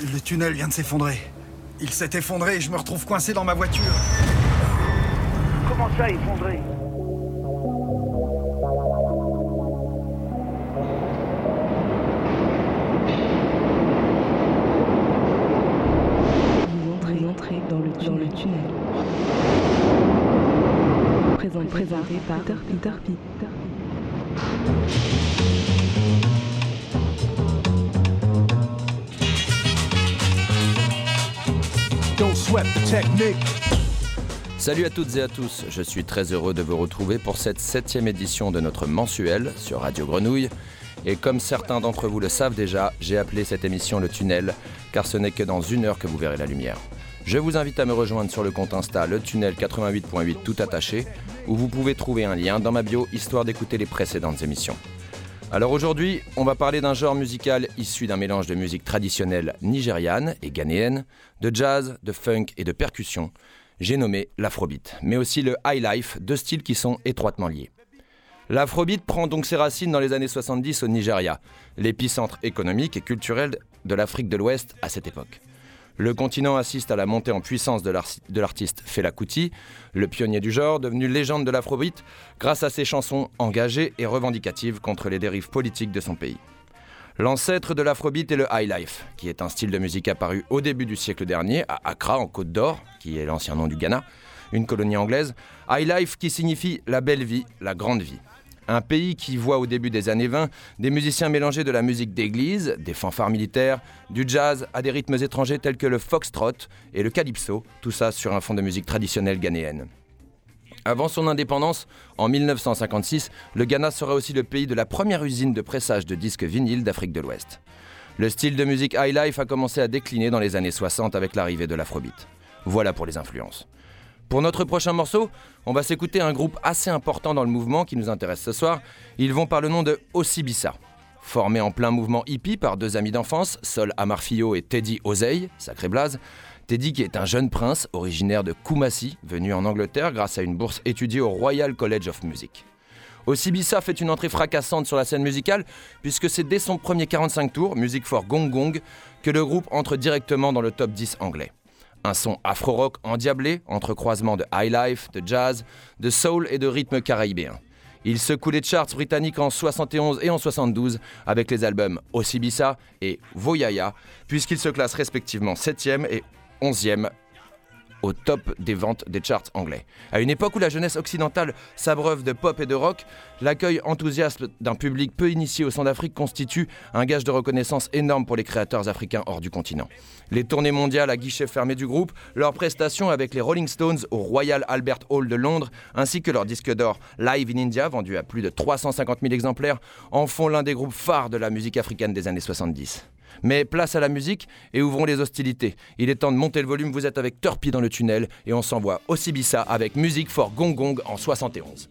Le tunnel vient de s'effondrer. Il s'est effondré et je me retrouve coincé dans ma voiture. Comment ça, effondré? Vous entrez, entrez dans, le, dans le tunnel. Présent, présenté par Peter, Peter, Peter. Salut à toutes et à tous, je suis très heureux de vous retrouver pour cette septième édition de notre mensuel sur Radio Grenouille. Et comme certains d'entre vous le savent déjà, j'ai appelé cette émission le tunnel, car ce n'est que dans une heure que vous verrez la lumière. Je vous invite à me rejoindre sur le compte Insta le tunnel 88.8 tout attaché, où vous pouvez trouver un lien dans ma bio histoire d'écouter les précédentes émissions. Alors aujourd'hui, on va parler d'un genre musical issu d'un mélange de musique traditionnelle nigériane et ghanéenne, de jazz, de funk et de percussion. J'ai nommé l'afrobeat, mais aussi le high life, deux styles qui sont étroitement liés. L'afrobeat prend donc ses racines dans les années 70 au Nigeria, l'épicentre économique et culturel de l'Afrique de l'Ouest à cette époque. Le continent assiste à la montée en puissance de l'ar- de l'artiste Fela Kuti, le pionnier du genre, devenu légende de l'afrobeat grâce à ses chansons engagées et revendicatives contre les dérives politiques de son pays. L'ancêtre de l'afrobeat est le high life, qui est un style de musique apparu au début du siècle dernier à Accra, en Côte d'Or, qui est l'ancien nom du Ghana, une colonie anglaise. High life qui signifie la belle vie, la grande vie. Un pays qui voit au début des années 20 des musiciens mélanger de la musique d'église, des fanfares militaires, du jazz à des rythmes étrangers tels que le foxtrot et le calypso, tout ça sur un fond de musique traditionnelle ghanéenne. Avant son indépendance, en 1956, le Ghana sera aussi le pays de la première usine de pressage de disques vinyles d'Afrique de l'Ouest. Le style de musique high life a commencé à décliner dans les années 60 avec l'arrivée de l'afrobeat. Voilà pour les influences. Pour notre prochain morceau, on va s'écouter un groupe assez important dans le mouvement qui nous intéresse ce soir. Ils vont par le nom de Osibissa. Formé en plein mouvement hippie par deux amis d'enfance, Sol Amarfio et Teddy Ozei, sacré blaze, Teddy qui est un jeune prince originaire de Kumasi, venu en Angleterre grâce à une bourse étudiée au Royal College of Music. Osibissa fait une entrée fracassante sur la scène musicale puisque c'est dès son premier 45 tours, Music for Gong Gong, que le groupe entre directement dans le top 10 anglais. Un son afro-rock endiablé, entre croisements de high life, de jazz, de soul et de rythme caribéen. Il secoue les charts britanniques en 71 et en 72 avec les albums Osibissa et Voyaya, puisqu'ils se classent respectivement 7e et 11e au top des ventes des charts anglais. À une époque où la jeunesse occidentale s'abreuve de pop et de rock, l'accueil enthousiaste d'un public peu initié au son d'Afrique constitue un gage de reconnaissance énorme pour les créateurs africains hors du continent. Les tournées mondiales à guichet fermé du groupe, leurs prestations avec les Rolling Stones au Royal Albert Hall de Londres, ainsi que leur disque d'or Live in India, vendu à plus de 350 000 exemplaires, en font l'un des groupes phares de la musique africaine des années 70. Mais place à la musique et ouvrons les hostilités. Il est temps de monter le volume, vous êtes avec Turpie dans le tunnel et on s'envoie au Sibissa avec Musique for Gong Gong en 71.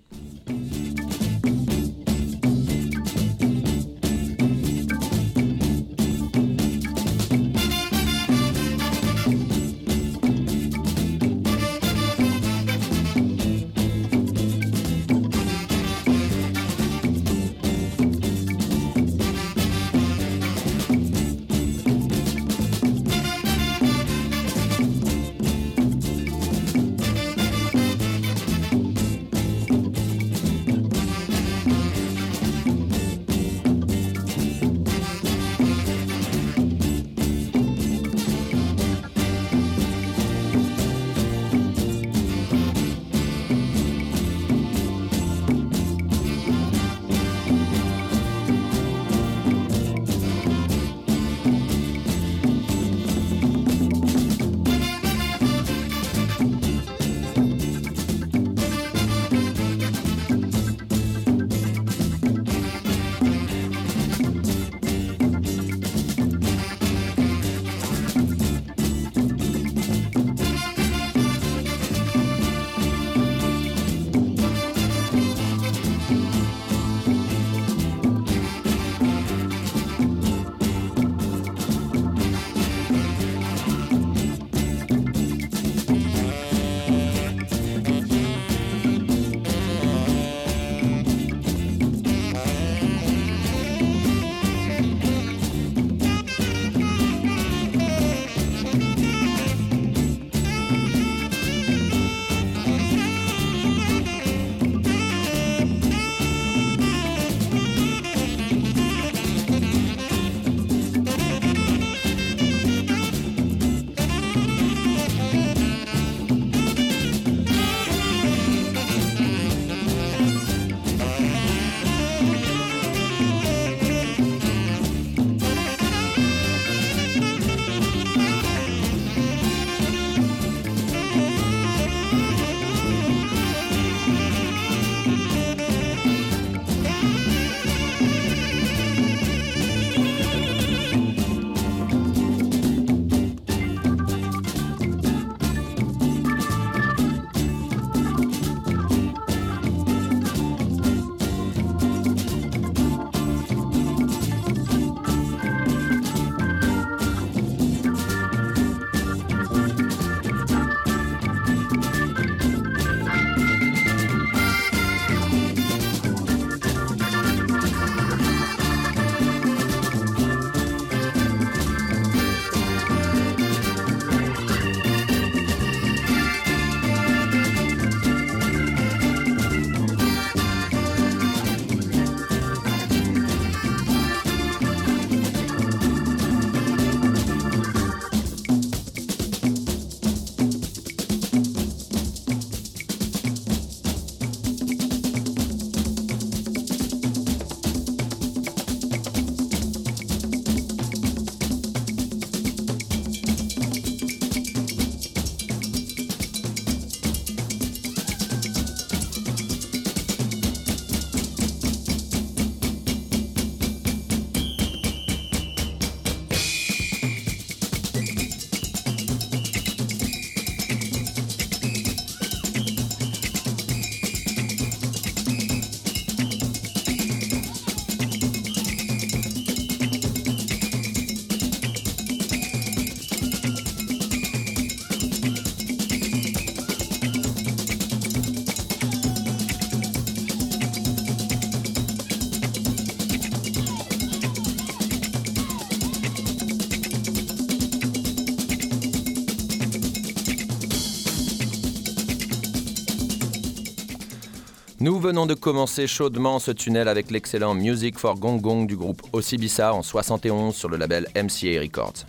Nous venons de commencer chaudement ce tunnel avec l'excellent Music for Gong Gong du groupe Osibisa en 71 sur le label MCA Records.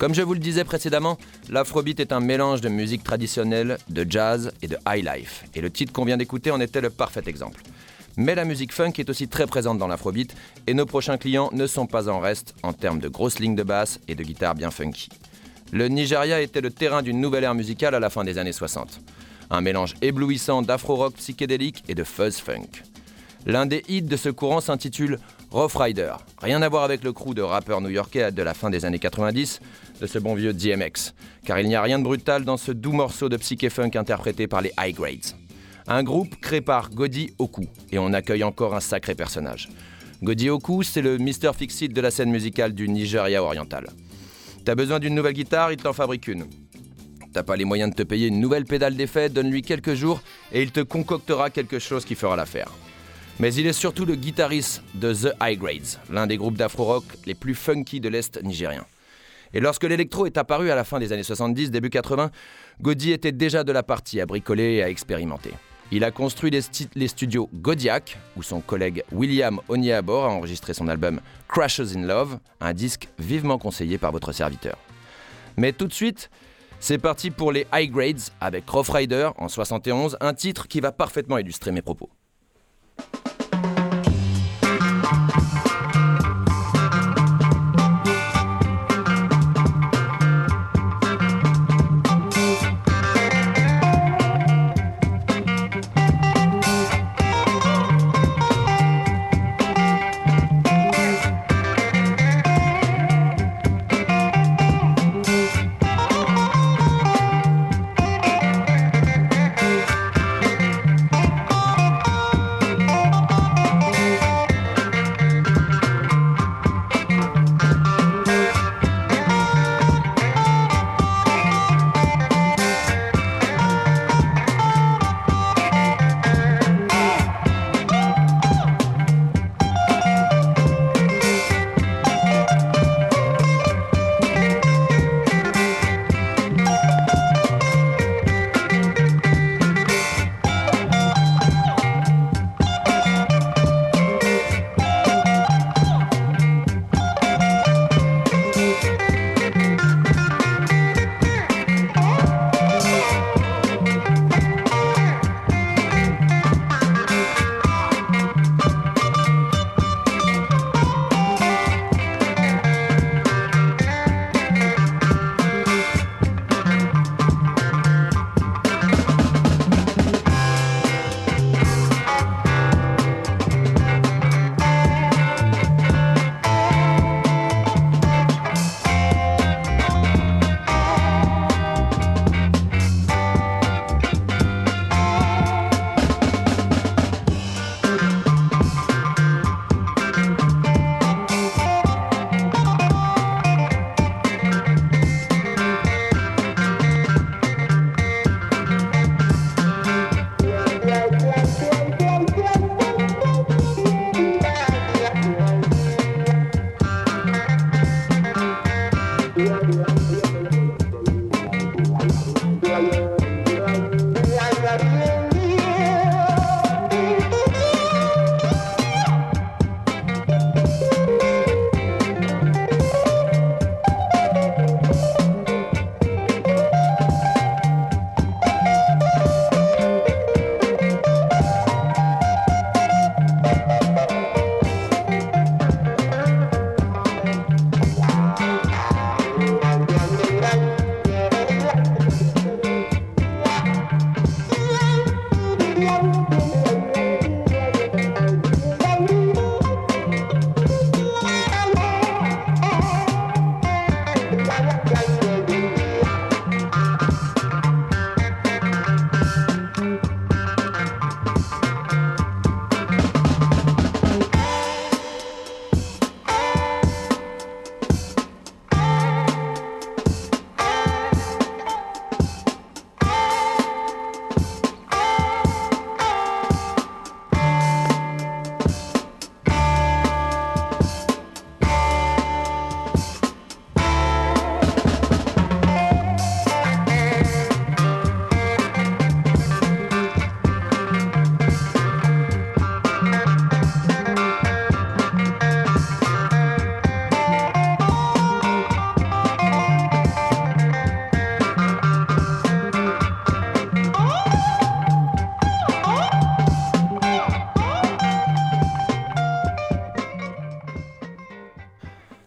Comme je vous le disais précédemment, l'afrobeat est un mélange de musique traditionnelle, de jazz et de high life, et le titre qu'on vient d'écouter en était le parfait exemple. Mais la musique funk est aussi très présente dans l'afrobeat, et nos prochains clients ne sont pas en reste en termes de grosses lignes de basse et de guitare bien funky. Le Nigeria était le terrain d'une nouvelle ère musicale à la fin des années 60. Un mélange éblouissant d'afro-rock psychédélique et de fuzz funk. L'un des hits de ce courant s'intitule Rough Rider. Rien à voir avec le crew de rappeurs new-yorkais de la fin des années 90, de ce bon vieux DMX. Car il n'y a rien de brutal dans ce doux morceau de psyché funk interprété par les High Grades. Un groupe créé par Godi Oku, et on accueille encore un sacré personnage. Godi Oku, c'est le Mr. Fixit de la scène musicale du Nigeria oriental. T'as besoin d'une nouvelle guitare, il t'en fabrique une. T'as pas les moyens de te payer une nouvelle pédale d'effet, donne-lui quelques jours et il te concoctera quelque chose qui fera l'affaire. Mais il est surtout le guitariste de The High Grades, l'un des groupes d'afro-rock les plus funky de l'Est nigérien. Et lorsque l'électro est apparu à la fin des années 70, début 80, Godi était déjà de la partie à bricoler et à expérimenter. Il a construit les, studios Godiac, où son collègue William Oniabor a enregistré son album Crashes in Love, un disque vivement conseillé par votre serviteur. Mais tout de suite, c'est parti pour les High Grades avec Rough Rider en 71, un titre qui va parfaitement illustrer mes propos.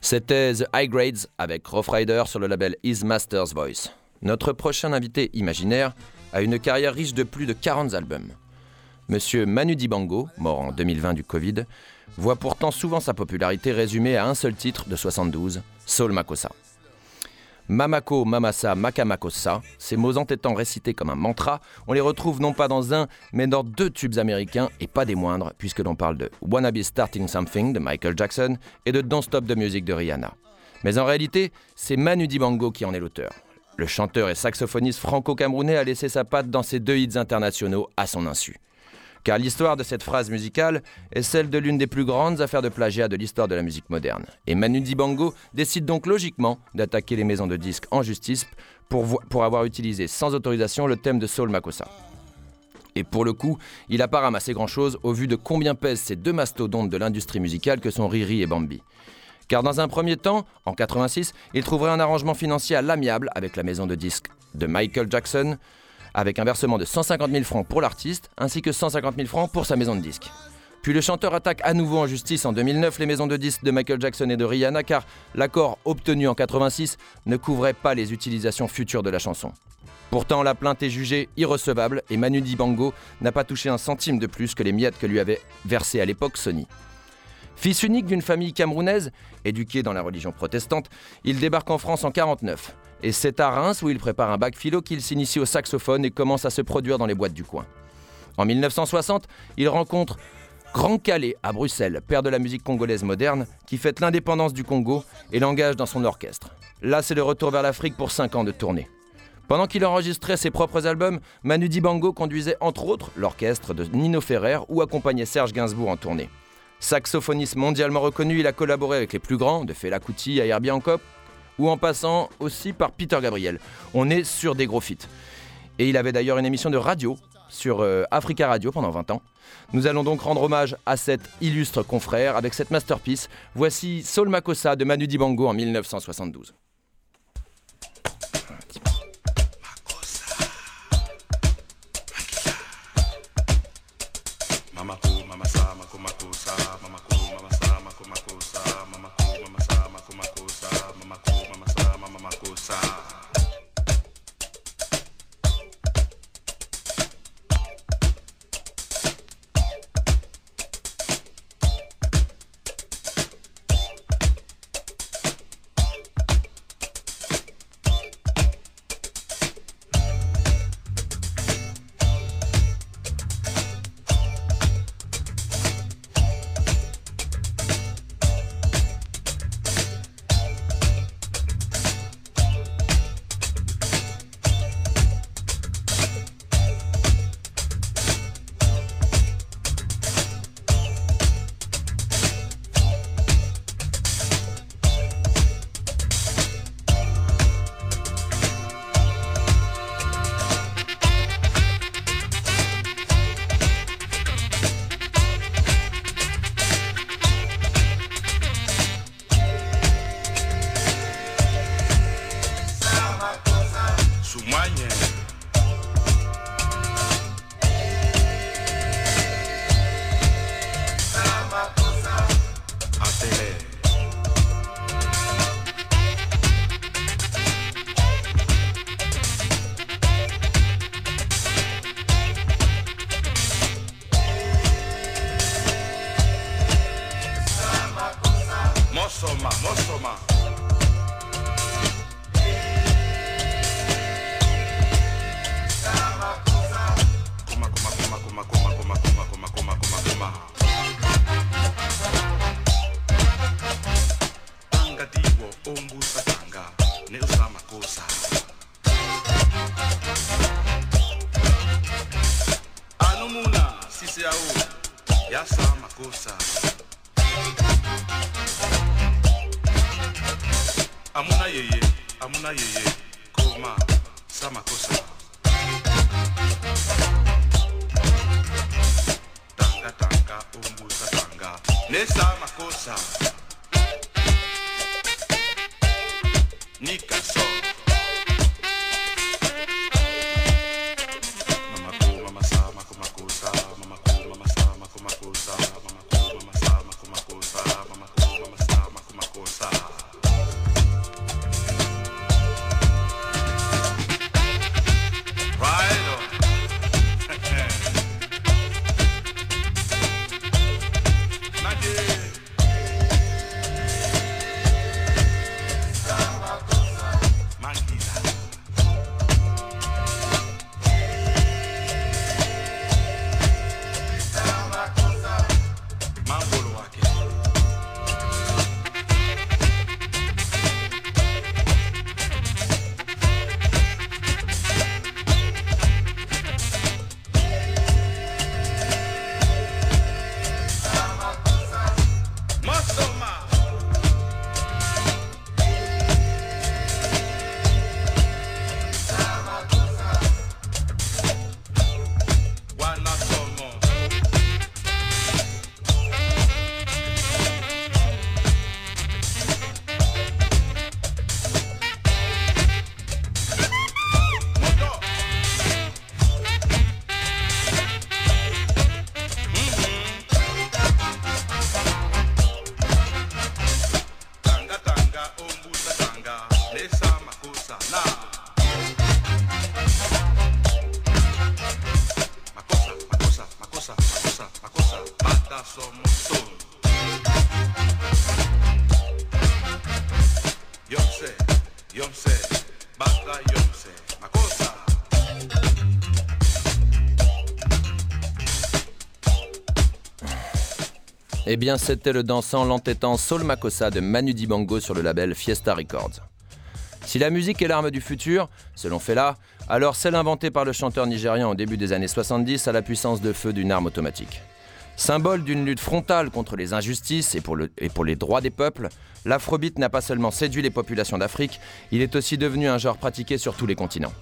C'était The High Grades avec Rough Rider sur le label His Master's Voice. Notre prochain invité imaginaire a une carrière riche de plus de 40 albums. Monsieur Manu Dibango, mort en 2020 du Covid, voit pourtant souvent sa popularité résumée à un seul titre de 72, Soul Makossa. Mamako, Mamasa, Makamakosa, ces mots entêtants récités comme un mantra, on les retrouve non pas dans un, mais dans deux tubes américains, et pas des moindres, puisque l'on parle de Wanna Be Starting Something de Michael Jackson et de Don't Stop the Music de Rihanna. Mais en réalité, c'est Manu Dibango qui en est l'auteur. Le chanteur et saxophoniste franco-camerounais a laissé sa patte dans ces deux hits internationaux à son insu. Car l'histoire de cette phrase musicale est celle de l'une des plus grandes affaires de plagiat de l'histoire de la musique moderne. Et Manu Dibango décide donc logiquement d'attaquer les maisons de disques en justice pour, avoir utilisé sans autorisation le thème de Soul Makossa. Et pour le coup, il a pas ramassé grand-chose au vu de combien pèsent ces deux mastodontes de l'industrie musicale que sont Riri et Bambi. Car dans un premier temps, en 86, il trouverait un arrangement financier à l'amiable avec la maison de disques de Michael Jackson, avec un versement de 150 000 francs pour l'artiste, ainsi que 150 000 francs pour sa maison de disques. Puis le chanteur attaque à nouveau en justice en 2009 les maisons de disques de Michael Jackson et de Rihanna car l'accord obtenu en 86 ne couvrait pas les utilisations futures de la chanson. Pourtant, la plainte est jugée irrecevable et Manu Dibango n'a pas touché un centime de plus que les miettes que lui avait versées à l'époque Sony. Fils unique d'une famille camerounaise, éduqué dans la religion protestante, il débarque en France en 49. Et c'est à Reims où il prépare un bac philo qu'il s'initie au saxophone et commence à se produire dans les boîtes du coin. En 1960, il rencontre Grand Calais à Bruxelles, père de la musique congolaise moderne, qui fête l'indépendance du Congo et l'engage dans son orchestre. Là, c'est le retour vers l'Afrique pour 5 ans de tournée. Pendant qu'il enregistrait ses propres albums, Manu Dibango conduisait entre autres l'orchestre de Nino Ferrer ou accompagnait Serge Gainsbourg en tournée. Saxophoniste mondialement reconnu, il a collaboré avec les plus grands, de Fela Kuti à Herbie Hancock, ou en passant aussi par Peter Gabriel. On est sur des gros feats. Et il avait d'ailleurs une émission de radio sur euh, Africa Radio pendant 20 ans. Nous allons donc rendre hommage à cet illustre confrère avec cette masterpiece. Voici Soul Makossa de Manu Dibango en 1972. Eh bien, c'était le dansant, l'entêtant Saul Makossa de Manu Dibango sur le label Fiesta Records. Si la musique est l'arme du futur, selon Fela, alors celle inventée par le chanteur nigérian au début des années 70 a la puissance de feu d'une arme automatique. Symbole d'une lutte frontale contre les injustices et pour, les droits des peuples, l'afrobeat n'a pas seulement séduit les populations d'Afrique, il est aussi devenu un genre pratiqué sur tous les continents.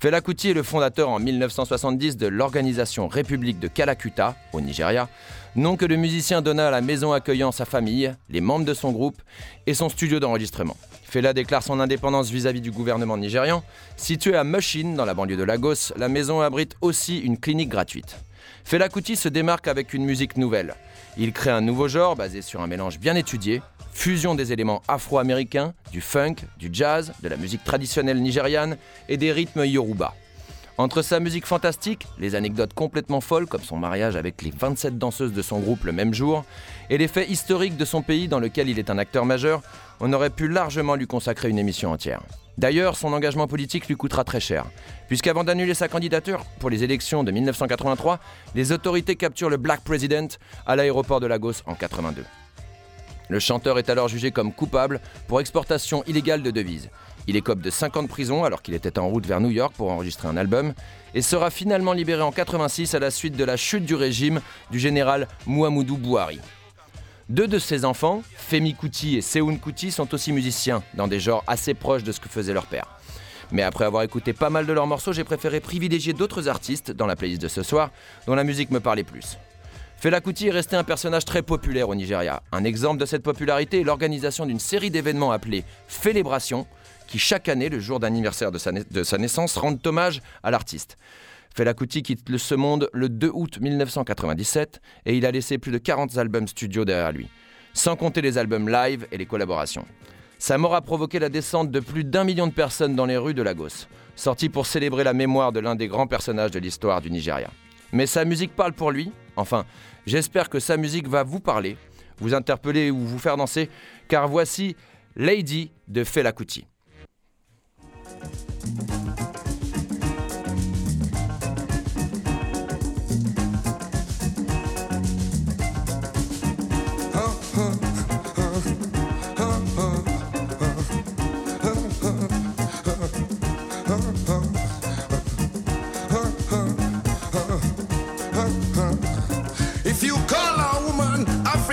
Fela Kuti est le fondateur en 1970 de l'organisation République de Kalakuta, au Nigeria, nom que le musicien donna à la maison accueillant sa famille, les membres de son groupe et son studio d'enregistrement. Fela déclare son indépendance vis-à-vis du gouvernement nigérian. Située à Mushin, dans la banlieue de Lagos, la maison abrite aussi une clinique gratuite. Fela Kuti se démarque avec une musique nouvelle. Il crée un nouveau genre basé sur un mélange bien étudié, fusion des éléments afro-américains, du funk, du jazz, de la musique traditionnelle nigériane et des rythmes yoruba. Entre sa musique fantastique, les anecdotes complètement folles comme son mariage avec les 27 danseuses de son groupe le même jour, et les faits historiques de son pays dans lequel il est un acteur majeur, on aurait pu largement lui consacrer une émission entière. D'ailleurs, son engagement politique lui coûtera très cher, puisqu'avant d'annuler sa candidature pour les élections de 1983, les autorités capturent le Black President à l'aéroport de Lagos en 82. Le chanteur est alors jugé comme coupable pour exportation illégale de devises. Il écope de 5 ans de prison alors qu'il était en route vers New York pour enregistrer un album et sera finalement libéré en 86 à la suite de la chute du régime du général Muhammadu Buhari. Deux de ses enfants, Femi Kuti et Seun Kuti, sont aussi musiciens dans des genres assez proches de ce que faisait leur père. Mais après avoir écouté pas mal de leurs morceaux, j'ai préféré privilégier d'autres artistes dans la playlist de ce soir dont la musique me parlait plus. Fela Kuti est resté un personnage très populaire au Nigeria. Un exemple de cette popularité est l'organisation d'une série d'événements appelés Félébration, qui chaque année, le jour d'anniversaire de, de sa naissance, rendent hommage à l'artiste. Fela Kuti quitte ce monde le 2 août 1997 et il a laissé plus de 40 albums studio derrière lui, sans compter les albums live et les collaborations. Sa mort a provoqué la descente de plus d'un million de personnes dans les rues de Lagos, sorti pour célébrer la mémoire de l'un des grands personnages de l'histoire du Nigeria. Mais sa musique parle pour lui, enfin, j'espère que sa musique va vous parler, vous interpeller ou vous faire danser, car voici Lady de Fela Kuti.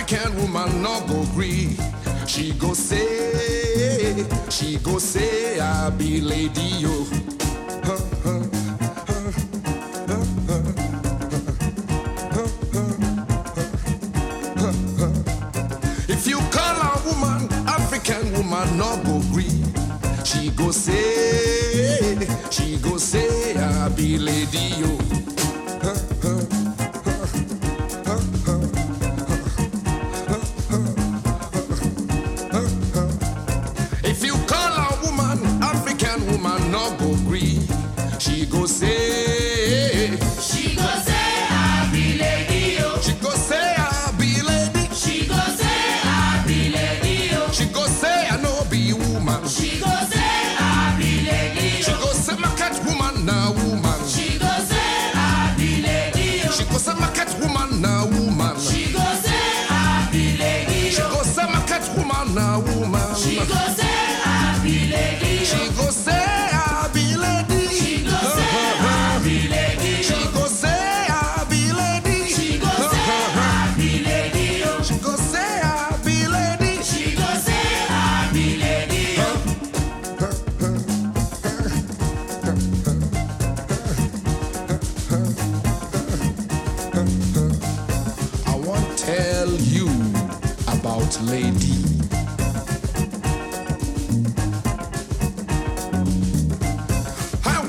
African woman, no go gree. She go say, she go say, lady yo.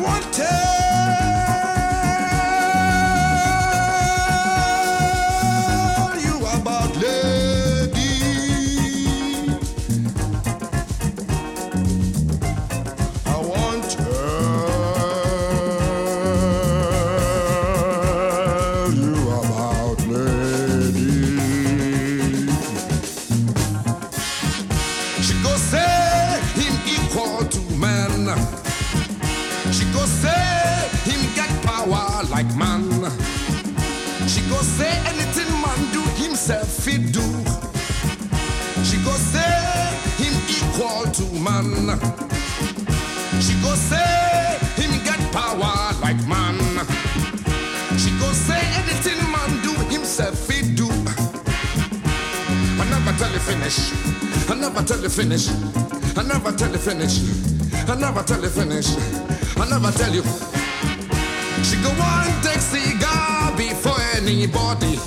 wanted. I never tell you finish. I never tell you finish. I never tell you finish. I never tell you. She go on take cigar before anybody.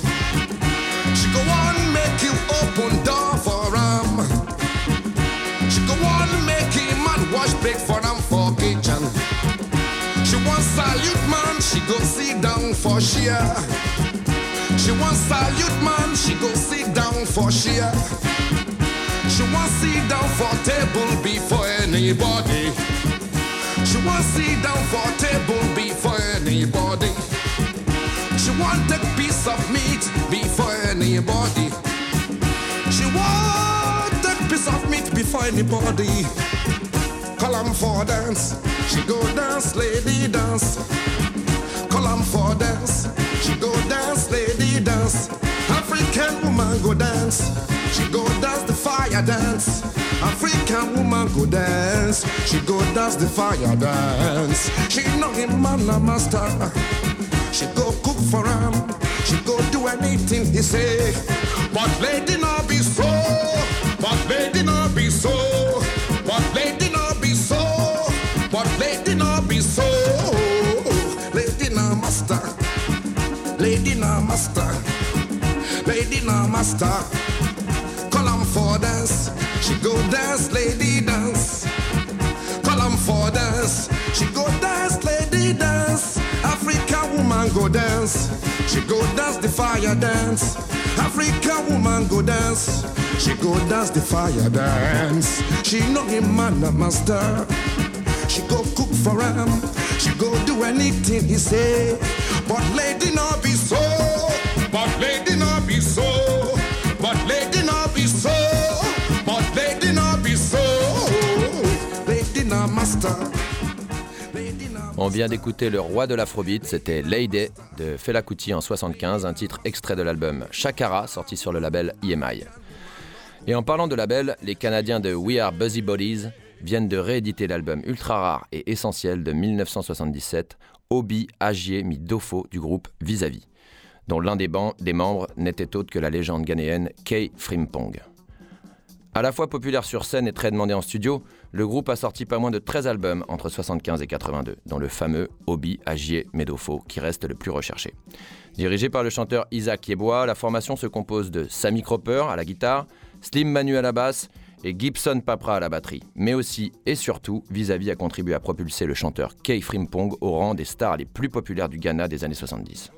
She go on make you open door for him. She go on make him man wash plate for them for kitchen. She want salute man, she go sit down for share. She want salute man, she go sit down for share. She want sit down for table before anybody. She want sit down for table before anybody. She want a piece of meat before anybody. She want a piece of meat before anybody. Call 'em for dance. She go dance, lady dance. Call 'em for dance. She go dance, lady dance. African woman go dance. Go dance the fire dance. African woman go dance. She go dance the fire dance. She know him man a master. She go cook for him. She go do anything he say. But lady not be so. But lady not be so. But lady not be so. But lady not be so. Lady not master. Lady not master. Lady not master. For dance. She go dance, lady dance. Call 'em for dance. She go dance, lady dance. African woman go dance. She go dance the fire dance. African woman go dance. She go dance the fire dance. She know him man a master. She go cook for him. She go do anything he say. But lady not be so. On vient d'écouter le roi de l'afrobeat, c'était Lady de Fela Kuti en 75, un titre extrait de l'album Shakara, sorti sur le label EMI. Et en parlant de label, les Canadiens de We Are Buzzy Bodies viennent de rééditer l'album ultra rare et essentiel de 1977, Obi Agier Mi Dofo du groupe Vis-à-vis, dont l'un des, des membres n'était autre que la légende ghanéenne Kay Frimpong. À la fois populaire sur scène et très demandé en studio, le groupe a sorti pas moins de 13 albums entre 75 et 82, dont le fameux Obi Agier Medofo, qui reste le plus recherché. Dirigé par le chanteur Isaac Yeboah, la formation se compose de Sammy Cropper à la guitare, Slim Manu à la basse et Gibson Papra à la batterie. Mais aussi et surtout, Vis-à-vis a contribué à propulser le chanteur Kay Frimpong au rang des stars les plus populaires du Ghana des années 70.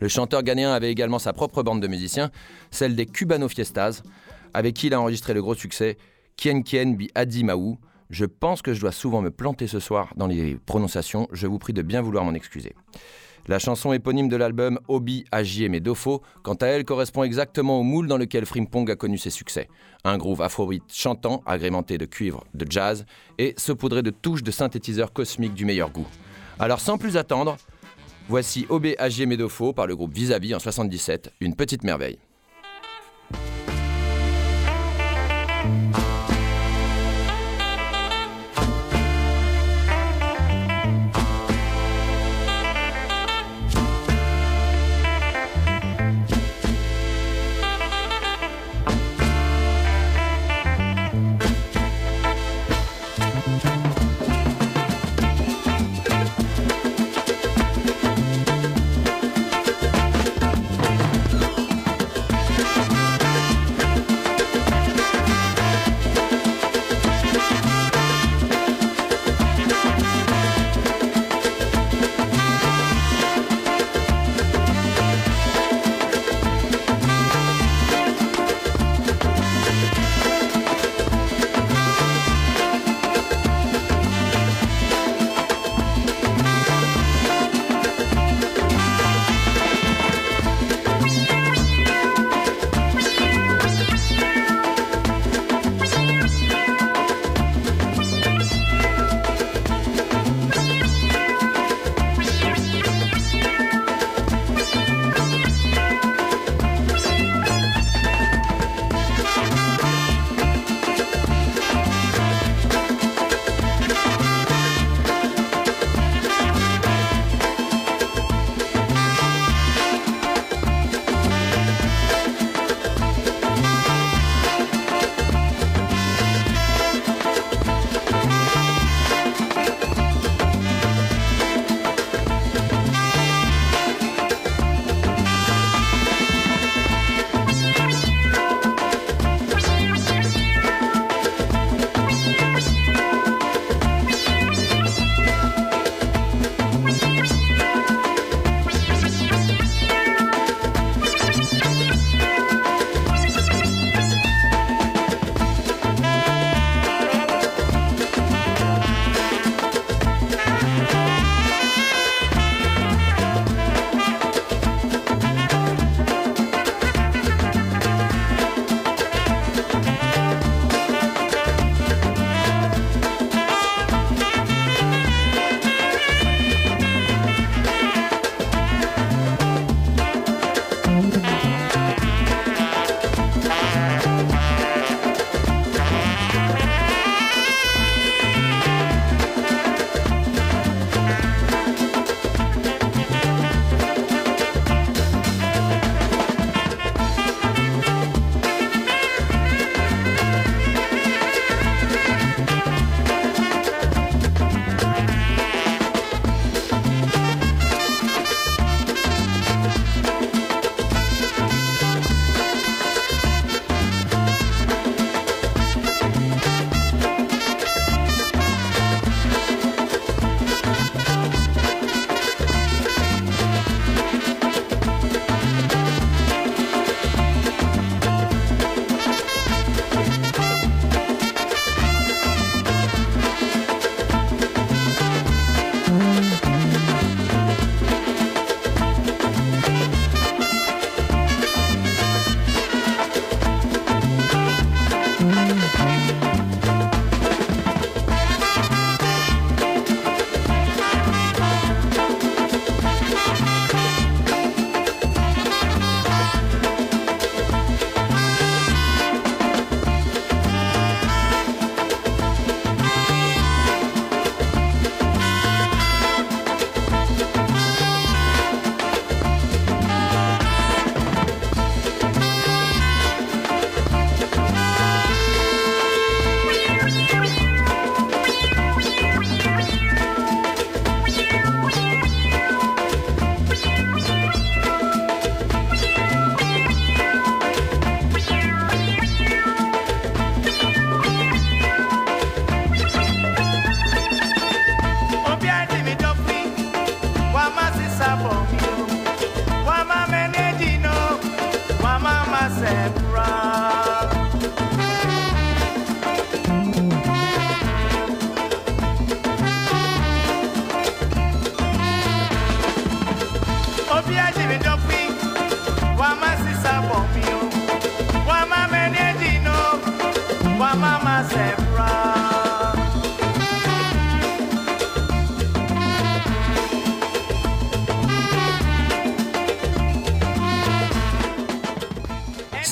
Le chanteur ghanéen avait également sa propre bande de musiciens, celle des Cubano Fiestas, avec qui il a enregistré le gros succès Kien Kien Bi Adi Maou. Je pense que je dois souvent me planter ce soir dans les prononciations, je vous prie de bien vouloir m'en excuser. La chanson éponyme de l'album Obi Agie Medofo, quant à elle, correspond exactement au moule dans lequel Frimpong a connu ses succès. Un groove afrobeat chantant, agrémenté de cuivre, de jazz et saupoudré de touches de synthétiseurs cosmiques du meilleur goût. Alors sans plus attendre, voici Obi Agie Medofo par le groupe Vis-à-vis en 77, une petite merveille.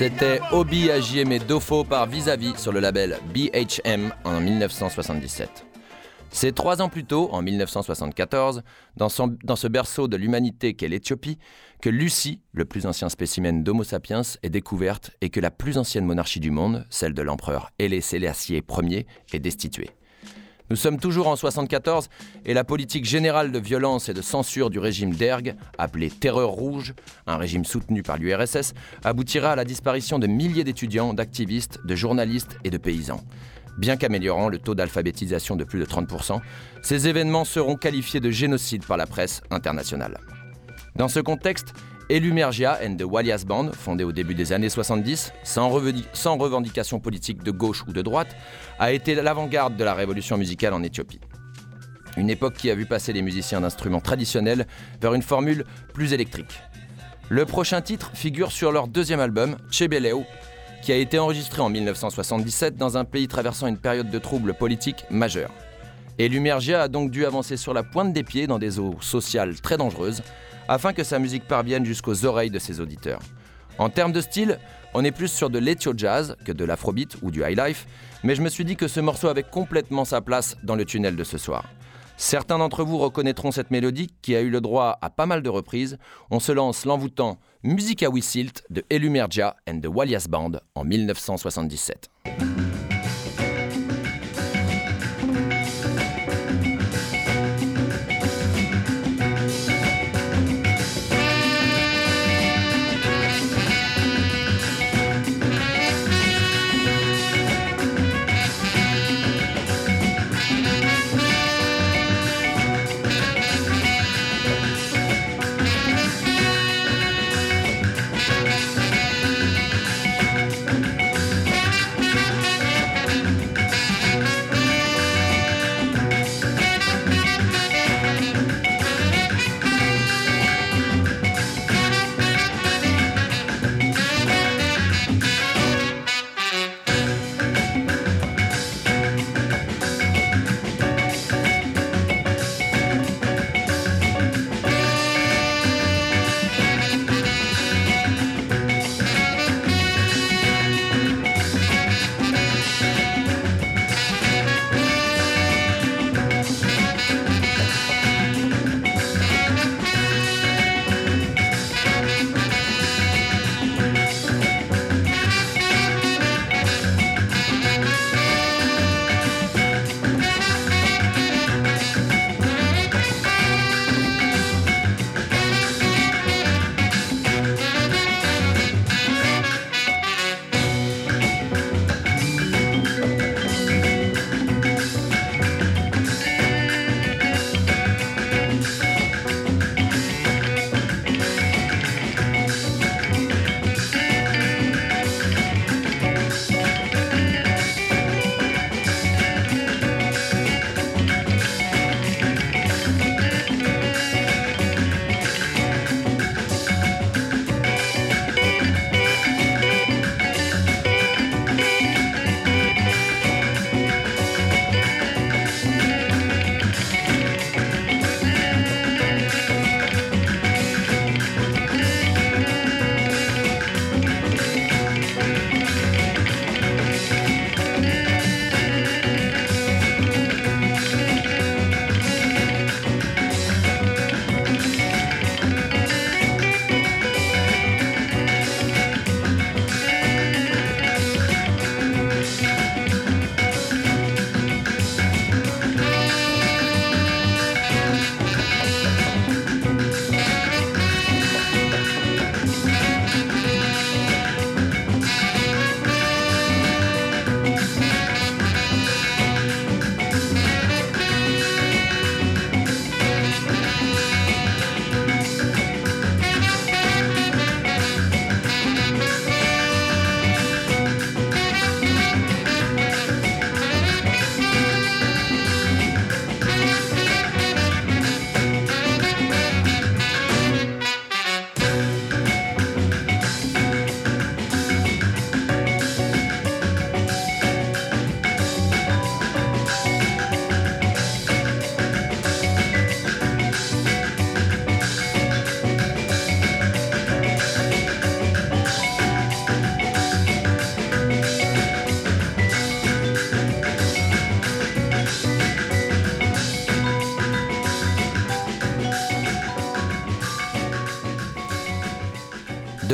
C'était Obi Ajieme Dofo par Vis-à-vis sur le label BHM en 1977. C'est trois ans plus tôt, en 1974, dans, ce berceau de l'humanité qu'est l'Éthiopie, que Lucie, le plus ancien spécimen d'Homo sapiens, est découverte et que la plus ancienne monarchie du monde, celle de l'empereur Haile Selassie Ier, est destituée. Nous sommes toujours en 74 et la politique générale de violence et de censure du régime d'Erg, appelé Terreur rouge, un régime soutenu par l'URSS, aboutira à la disparition de milliers d'étudiants, d'activistes, de journalistes et de paysans. Bien qu'améliorant le taux d'alphabétisation de plus de 30%, ces événements seront qualifiés de génocide par la presse internationale. Dans ce contexte, Elumergia and the Walias Band, fondée au début des années 70, sans, sans revendication politique de gauche ou de droite, a été l'avant-garde de la révolution musicale en Éthiopie. Une époque qui a vu passer les musiciens d'instruments traditionnels vers une formule plus électrique. Le prochain titre figure sur leur deuxième album, Chebeleo, qui a été enregistré en 1977 dans un pays traversant une période de troubles politiques majeurs. Et Lumergia a donc dû avancer sur la pointe des pieds dans des eaux sociales très dangereuses afin que sa musique parvienne jusqu'aux oreilles de ses auditeurs. En termes de style, on est plus sur de l'ethio jazz que de l'afrobeat ou du highlife, mais je me suis dit que ce morceau avait complètement sa place dans le tunnel de ce soir. Certains d'entre vous reconnaîtront cette mélodie qui a eu le droit à pas mal de reprises. On se lance l'envoûtant Musica Wissilt de Elumergia and the Walias Band en 1977.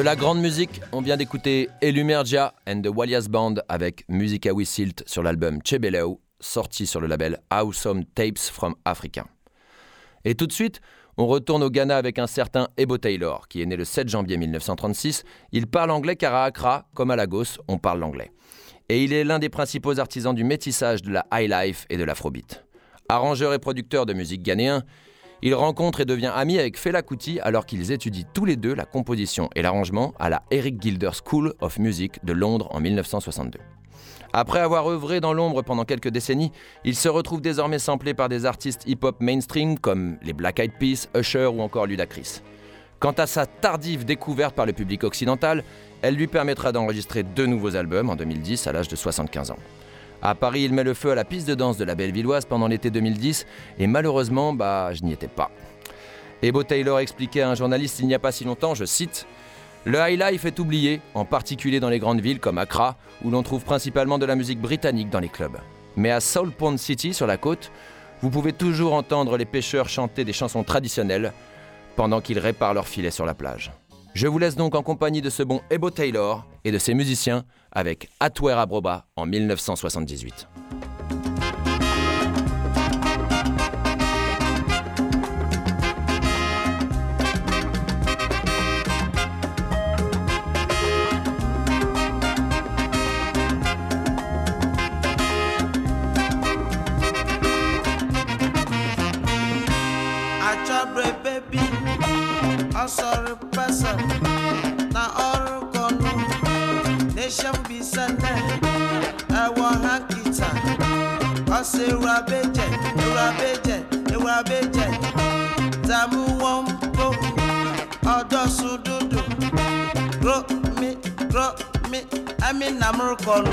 La grande musique, on vient d'écouter Elumergia and the Walias Band avec Musica We Silt sur l'album Chebeleo, sorti sur le label Awesome Tapes from Africa. Et tout de suite, on retourne au Ghana avec un certain Ebo Taylor, qui est né le 7 janvier 1936. Il parle anglais car à Accra, comme à Lagos, on parle l'anglais. Et il est l'un des principaux artisans du métissage de la high life et de l'afrobeat. Arrangeur et producteur de musique ghanéen, il rencontre et devient ami avec Fela Kuti alors qu'ils étudient tous les deux la composition et l'arrangement à la Eric Gilder School of Music de Londres en 1962. Après avoir œuvré dans l'ombre pendant quelques décennies, il se retrouve désormais samplé par des artistes hip-hop mainstream comme les Black Eyed Peas, Usher ou encore Ludacris. Quant à sa tardive découverte par le public occidental, elle lui permettra d'enregistrer deux nouveaux albums en 2010 à l'âge de 75 ans. À Paris, il met le feu à la piste de danse de la Bellevilloise pendant l'été 2010 et malheureusement, bah, je n'y étais pas. Ebo Taylor expliquait à un journaliste il n'y a pas si longtemps, je cite Le high life est oublié, en particulier dans les grandes villes comme Accra, où l'on trouve principalement de la musique britannique dans les clubs. Mais à Soul Pond City, sur la côte, vous pouvez toujours entendre les pêcheurs chanter des chansons traditionnelles pendant qu'ils réparent leurs filets sur la plage. Je vous laisse donc en compagnie de ce bon Ebo Taylor et de ses musiciens avec Atwer Abroba en 1978. ewabeje ewabeje ewabeje tamuwompo ọdọsududu romi romi aminamurukọlu.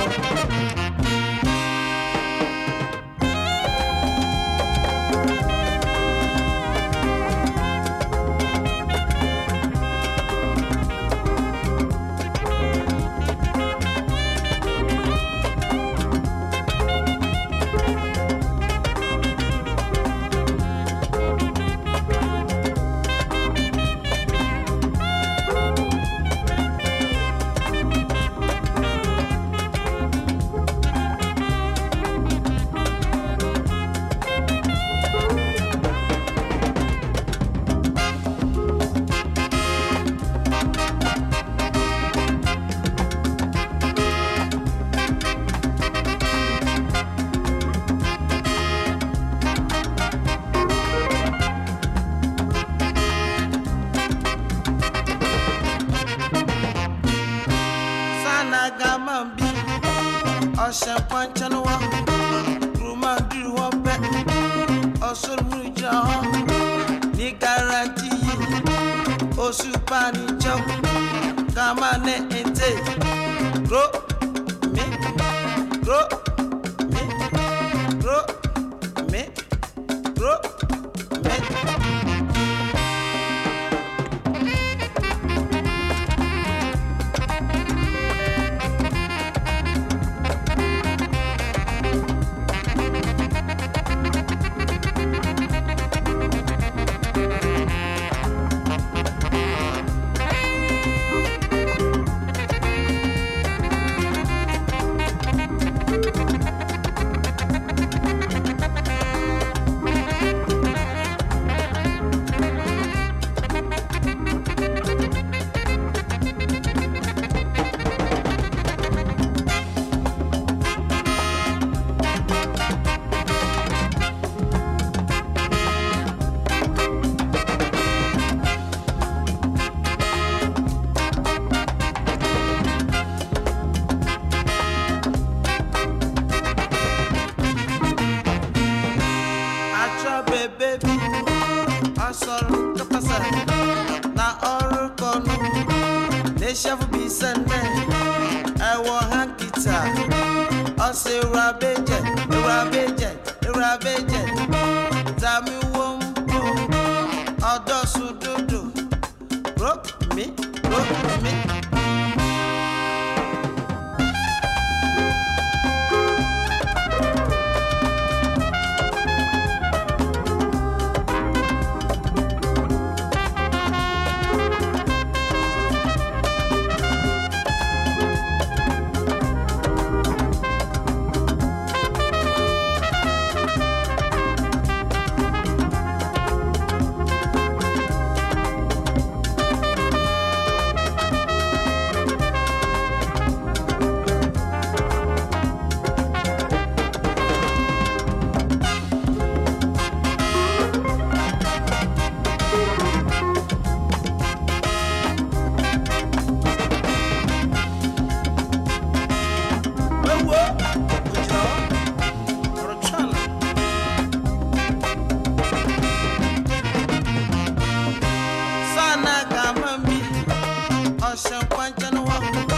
pancha no va a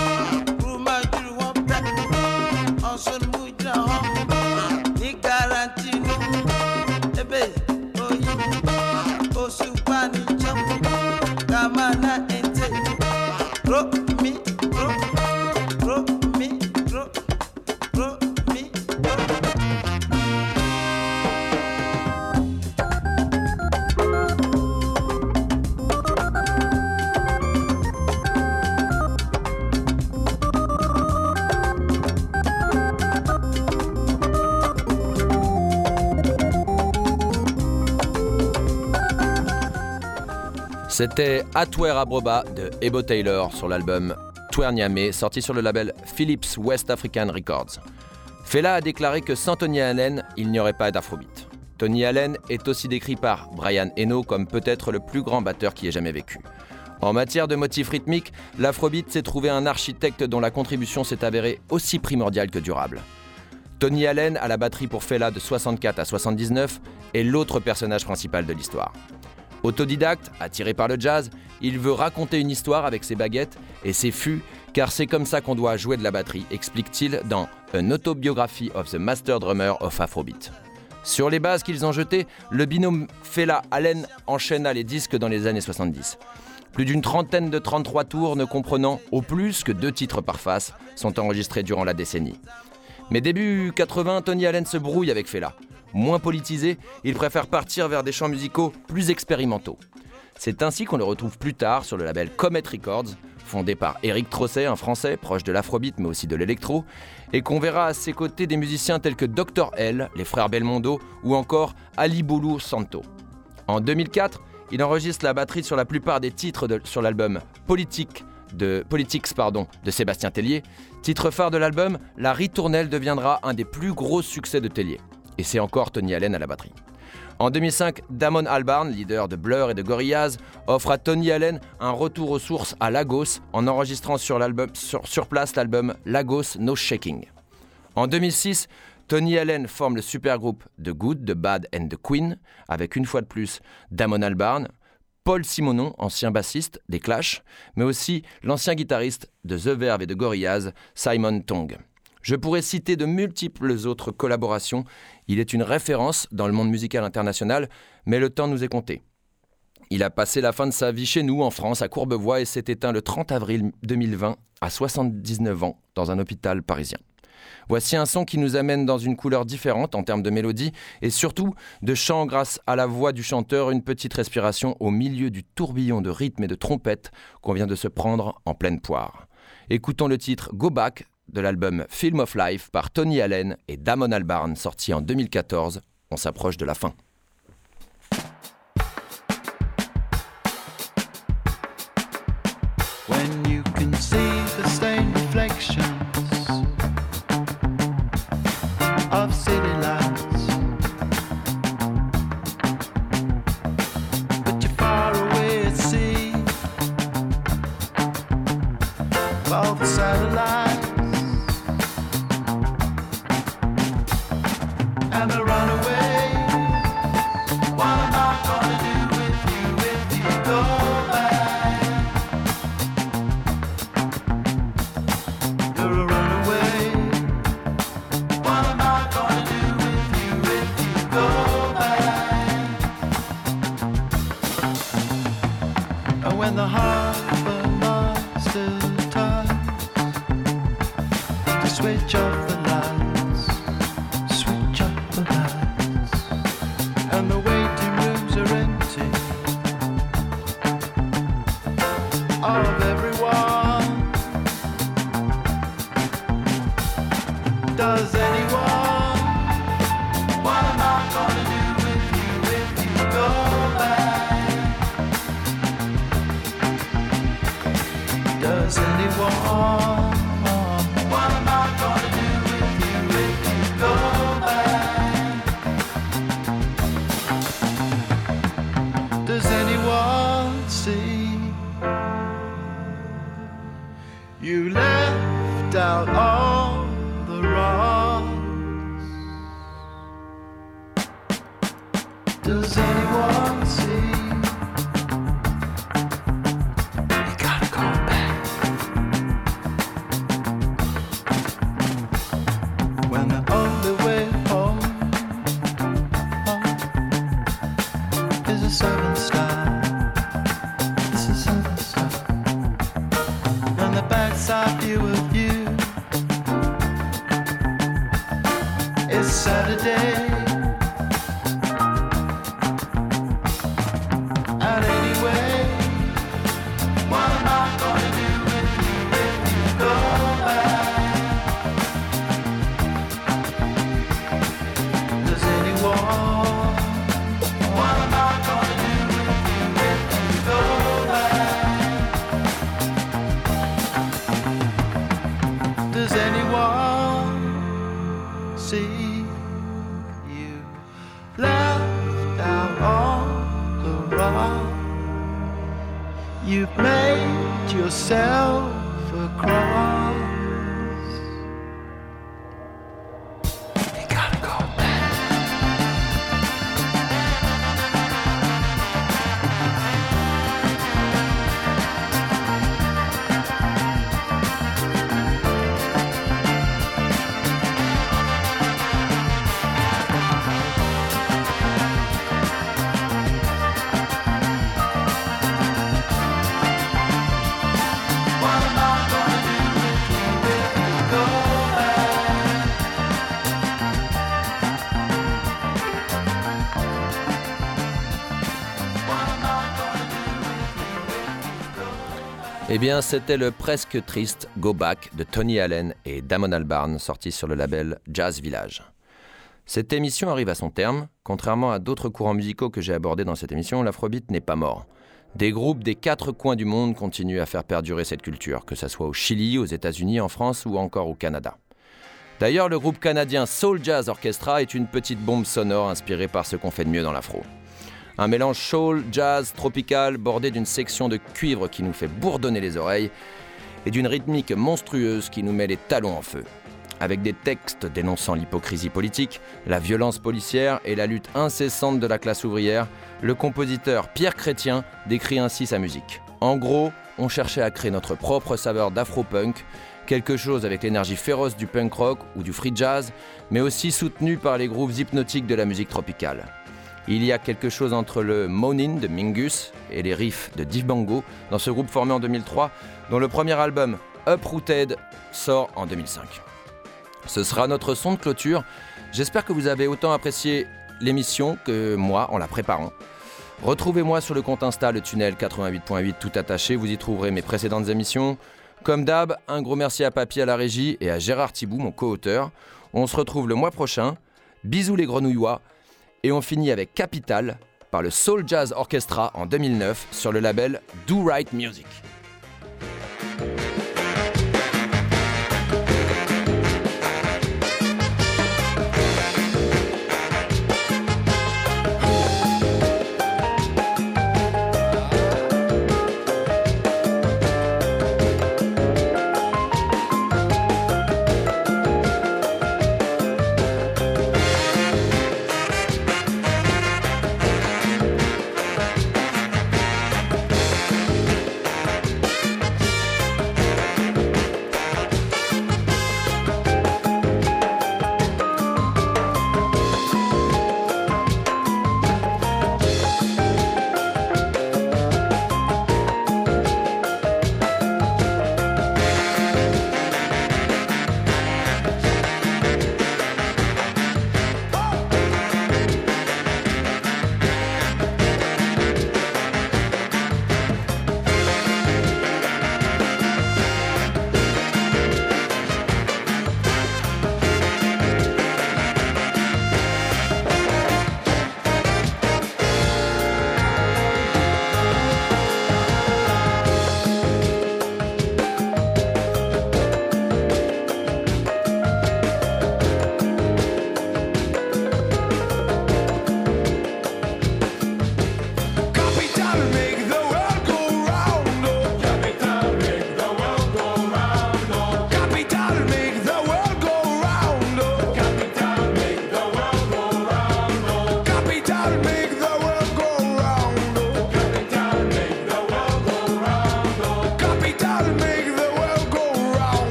C'était Atwer Abroba de Ebo Taylor sur l'album Twerniame, sorti sur le label Philips West African Records. Fela a déclaré que sans Tony Allen, il n'y aurait pas d'afrobeat. Tony Allen est aussi décrit par Brian Eno comme peut-être le plus grand batteur qui ait jamais vécu. En matière de motifs rythmiques, l'afrobeat s'est trouvé un architecte dont la contribution s'est avérée aussi primordiale que durable. Tony Allen, à la batterie pour Fela de 64 à 79, est l'autre personnage principal de l'histoire. Autodidacte, attiré par le jazz, il veut raconter une histoire avec ses baguettes et ses fûts, car c'est comme ça qu'on doit jouer de la batterie, explique-t-il dans An Autobiography of the Master Drummer of Afrobeat. Sur les bases qu'ils ont jetées, le binôme Fela Allen enchaîna les disques dans les années 70. Plus d'une trentaine de 33 tours ne comprenant au plus que deux titres par face sont enregistrés durant la décennie. Mais début 80, Tony Allen se brouille avec Fela. Moins politisé, il préfère partir vers des chants musicaux plus expérimentaux. C'est ainsi qu'on le retrouve plus tard sur le label Comet Records, fondé par Eric Trosset, un Français proche de l'afrobeat mais aussi de l'électro, et qu'on verra à ses côtés des musiciens tels que Dr L, les frères Belmondo ou encore Ali Boulou Santo. En 2004, il enregistre la batterie sur la plupart des titres sur l'album Politique Politics de Sébastien Tellier. Titre phare de l'album, la ritournelle deviendra un des plus gros succès de Tellier. Et c'est encore Tony Allen à la batterie. En 2005, Damon Albarn, leader de Blur et de Gorillaz, offre à Tony Allen un retour aux sources à Lagos en enregistrant sur, place l'album Lagos No Shaking. En 2006, Tony Allen forme le supergroupe The Good, The Bad and The Queen, avec une fois de plus Damon Albarn, Paul Simonon, ancien bassiste des Clash, mais aussi l'ancien guitariste de The Verve et de Gorillaz, Simon Tong. Je pourrais citer de multiples autres collaborations. Il est une référence dans le monde musical international, mais le temps nous est compté. Il a passé la fin de sa vie chez nous, en France, à Courbevoie, et s'est éteint le 30 avril 2020, à 79 ans, dans un hôpital parisien. Voici un son qui nous amène dans une couleur différente en termes de mélodie et surtout de chant grâce à la voix du chanteur, une petite respiration au milieu du tourbillon de rythme et de trompette qu'on vient de se prendre en pleine poire. Écoutons le titre Go Back de l'album Film of Life par Tony Allen et Damon Albarn sorti en 2014. On s'approche de la fin. Eh bien, c'était le presque triste Go Back de Tony Allen et Damon Albarn, sorti sur le label Jazz Village. Cette émission arrive à son terme. Contrairement à d'autres courants musicaux que j'ai abordés dans cette émission, l'afrobeat n'est pas mort. Des groupes des quatre coins du monde continuent à faire perdurer cette culture, que ce soit au Chili, aux États-Unis, en France ou encore au Canada. D'ailleurs, le groupe canadien Soul Jazz Orchestra est une petite bombe sonore inspirée par ce qu'on fait de mieux dans l'afro. Un mélange soul, jazz, tropical, bordé d'une section de cuivre qui nous fait bourdonner les oreilles et d'une rythmique monstrueuse qui nous met les talons en feu. Avec des textes dénonçant l'hypocrisie politique, la violence policière et la lutte incessante de la classe ouvrière, le compositeur Pierre Chrétien décrit ainsi sa musique. En gros, on cherchait à créer notre propre saveur d'afro-punk, quelque chose avec l'énergie féroce du punk rock ou du free jazz, mais aussi soutenu par les grooves hypnotiques de la musique tropicale. Il y a quelque chose entre le moaning de Mingus et les riffs de Dibango dans ce groupe formé en 2003, dont le premier album Uprooted sort en 2005. Ce sera notre son de clôture. J'espère que vous avez autant apprécié l'émission que moi en la préparant. Retrouvez-moi sur le compte Insta le tunnel 88.8 tout attaché, vous y trouverez mes précédentes émissions. Comme d'hab, un gros merci à Papy à la régie et à Gérard Thibou, mon co-auteur. On se retrouve le mois prochain. Bisous les grenouillois. Et on finit avec Capital par le Soul Jazz Orchestra en 2009 sur le label Do Right Music.